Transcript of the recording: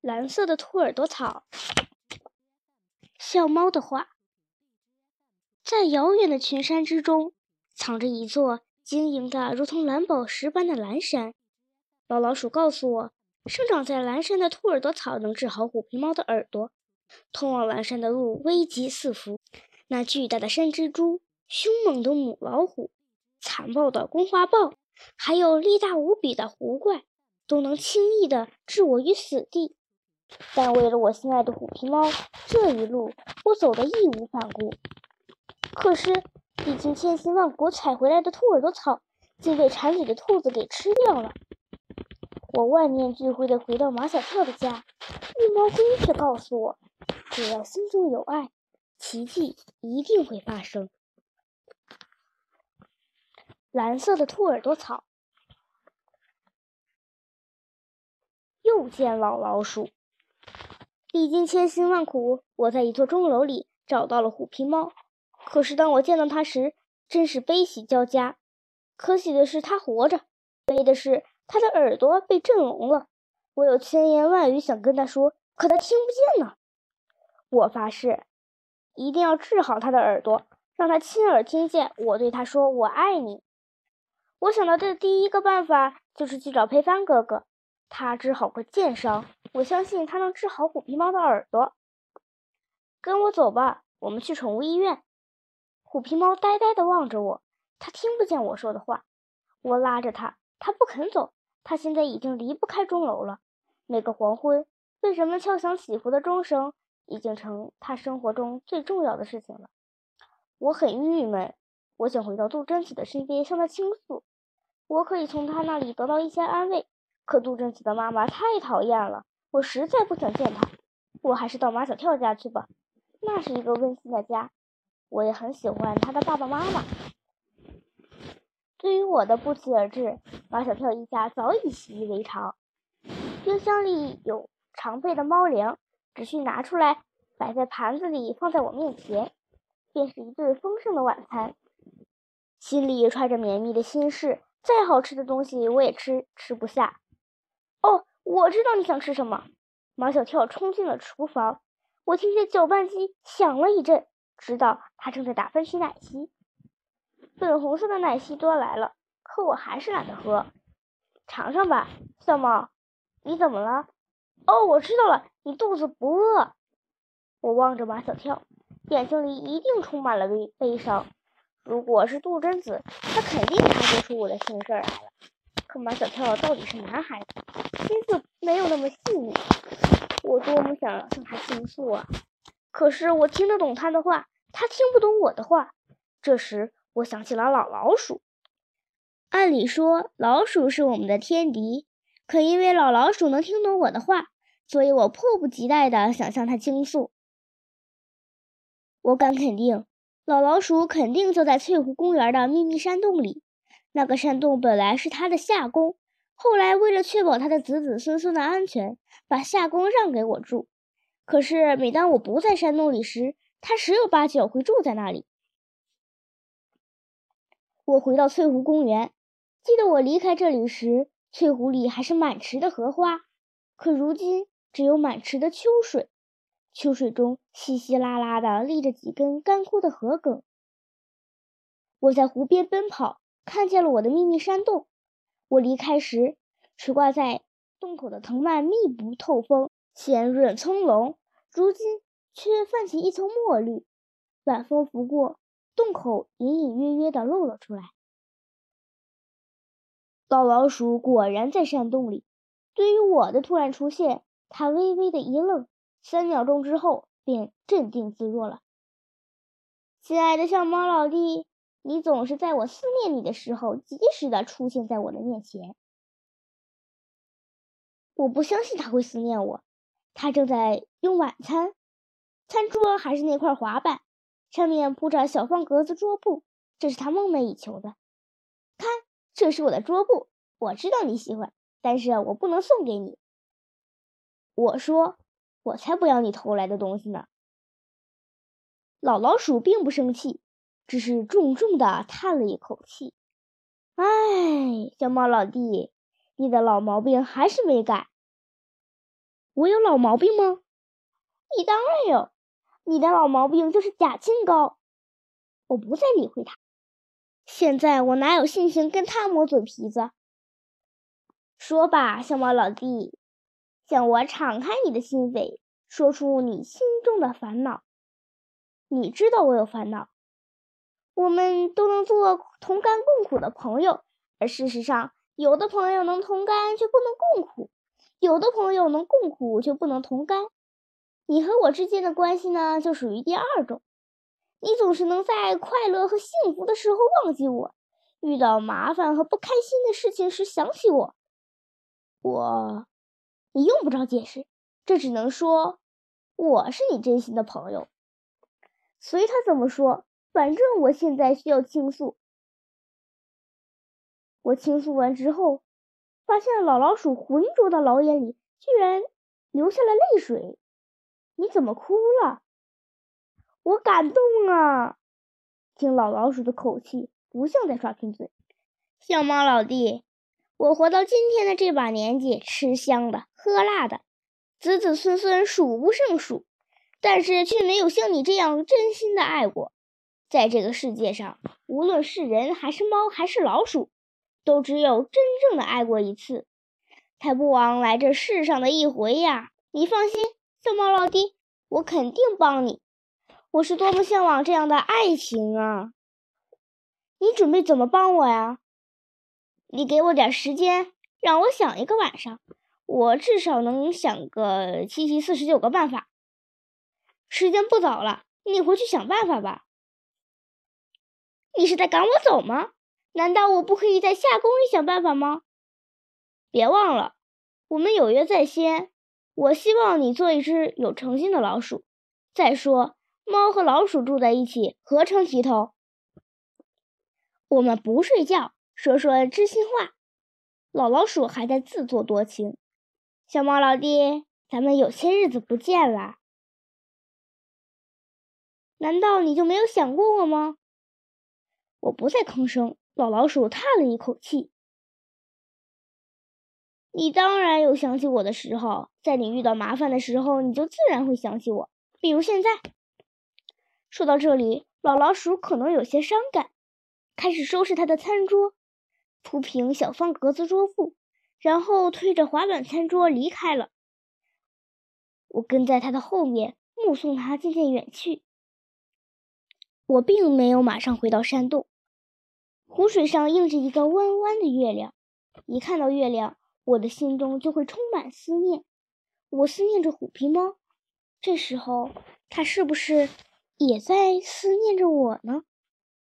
蓝色的兔耳朵草。笑猫的话，在遥远的群山之中，藏着一座晶莹的如同蓝宝石般的蓝山。老老鼠告诉我，生长在蓝山的兔耳朵草能治好虎皮猫的耳朵。通往蓝山的路危机四伏，那巨大的山蜘蛛、凶猛的母老虎、残暴的公花豹，还有力大无比的狐怪，都能轻易地置我于死地。但为了我心爱的虎皮猫，这一路我走得义无反顾。可是，历经千辛万苦采回来的兔耳朵草，竟被馋嘴的兔子给吃掉了。我万念俱灰地回到马小跳的家，绿毛龟却告诉我，只要心中有爱，奇迹一定会发生。蓝色的兔耳朵草，又见老老鼠。历经千辛万苦，我在一座钟楼里找到了虎皮猫。可是当我见到它时，真是悲喜交加。可喜的是它活着，悲的是它的耳朵被震聋了。我有千言万语想跟它说，可它听不见呢。我发誓，一定要治好它的耳朵，让它亲耳听见我对它说“我爱你”。我想到的第一个办法就是去找佩帆哥哥。他治好过箭伤，我相信他能治好虎皮猫的耳朵。跟我走吧，我们去宠物医院。虎皮猫呆呆地望着我，它听不见我说的话。我拉着它，它不肯走。它现在已经离不开钟楼了。每个黄昏，为人们敲响祈福的钟声，已经成它生活中最重要的事情了。我很郁闷，我想回到杜真子的身边，向他倾诉。我可以从他那里得到一些安慰。可杜真子的妈妈太讨厌了，我实在不想见她。我还是到马小跳家去吧，那是一个温馨的家。我也很喜欢他的爸爸妈妈。对于我的不期而至，马小跳一家早已习以为常。冰箱里有常备的猫粮，只需拿出来，摆在盘子里，放在我面前，便是一顿丰盛的晚餐。心里揣着绵密的心事，再好吃的东西我也吃吃不下。我知道你想吃什么。马小跳冲进了厨房，我听见搅拌机响了一阵，知道他正在打分析奶昔。粉红色的奶昔端来了，可我还是懒得喝。尝尝吧，小猫。你怎么了？哦，我知道了，你肚子不饿。我望着马小跳，眼睛里一定充满了悲悲伤。如果是杜真子，他肯定察觉出我的心事来了。可马小跳到底是男孩子，心思没有那么细腻。我多么想向他倾诉啊！可是我听得懂他的话，他听不懂我的话。这时，我想起了老老鼠。按理说，老鼠是我们的天敌，可因为老老鼠能听懂我的话，所以我迫不及待地想向他倾诉。我敢肯定，老老鼠肯定就在翠湖公园的秘密山洞里。那个山洞本来是他的夏宫，后来为了确保他的子子孙孙的安全，把夏宫让给我住。可是每当我不在山洞里时，他十有八九会住在那里。我回到翠湖公园，记得我离开这里时，翠湖里还是满池的荷花，可如今只有满池的秋水。秋水中稀稀拉拉的立着几根干枯的荷梗。我在湖边奔跑。看见了我的秘密山洞。我离开时，垂挂在洞口的藤蔓密不透风，鲜润葱茏；如今却泛起一层墨绿。晚风拂过，洞口隐隐约约地露了出来。老老鼠果然在山洞里。对于我的突然出现，它微微的一愣，三秒钟之后便镇定自若了。亲爱的小猫老弟。你总是在我思念你的时候，及时的出现在我的面前。我不相信他会思念我，他正在用晚餐，餐桌还是那块滑板，上面铺着小方格子桌布，这是他梦寐以求的。看，这是我的桌布，我知道你喜欢，但是我不能送给你。我说，我才不要你偷来的东西呢。老老鼠并不生气。只是重重的叹了一口气，唉，小猫老弟，你的老毛病还是没改。我有老毛病吗？你当然有，你的老毛病就是假清高。我不再理会他。现在我哪有心情跟他磨嘴皮子？说吧，小猫老弟，向我敞开你的心扉，说出你心中的烦恼。你知道我有烦恼，我们都能做同甘共苦的朋友，而事实上，有的朋友能同甘却不能共苦，有的朋友能共苦却不能同甘。你和我之间的关系呢，就属于第二种。你总是能在快乐和幸福的时候忘记我，遇到麻烦和不开心的事情时想起我。我，你用不着解释，这只能说我是你真心的朋友。随他怎么说，反正我现在需要倾诉。我倾诉完之后，发现老老鼠浑浊的老眼里居然流下了泪水。你怎么哭了？我感动啊！听老老鼠的口气，不像在耍贫嘴。小猫老弟，我活到今天的这把年纪，吃香的喝辣的，子子孙孙数不胜数。但是却没有像你这样真心的爱过，在这个世界上，无论是人还是猫还是老鼠，都只有真正的爱过一次，才不枉来这世上的一回呀！你放心，小猫老弟，我肯定帮你。我是多么向往这样的爱情啊！你准备怎么帮我呀？你给我点时间，让我想一个晚上，我至少能想个七七四十九个办法。时间不早了，你回去想办法吧。你是在赶我走吗？难道我不可以在夏宫里想办法吗？别忘了，我们有约在先。我希望你做一只有诚信的老鼠。再说，猫和老鼠住在一起，何成体统？我们不睡觉，说说知心话。老老鼠还在自作多情。小猫老弟，咱们有些日子不见了。难道你就没有想过我吗？我不再吭声。老老鼠叹了一口气。你当然有想起我的时候，在你遇到麻烦的时候，你就自然会想起我。比如现在。说到这里，老老鼠可能有些伤感，开始收拾他的餐桌，铺平小方格子桌布，然后推着滑板餐桌离开了。我跟在他的后面，目送他渐渐远去。我并没有马上回到山洞，湖水上映着一个弯弯的月亮。一看到月亮，我的心中就会充满思念。我思念着虎皮猫，这时候它是不是也在思念着我呢？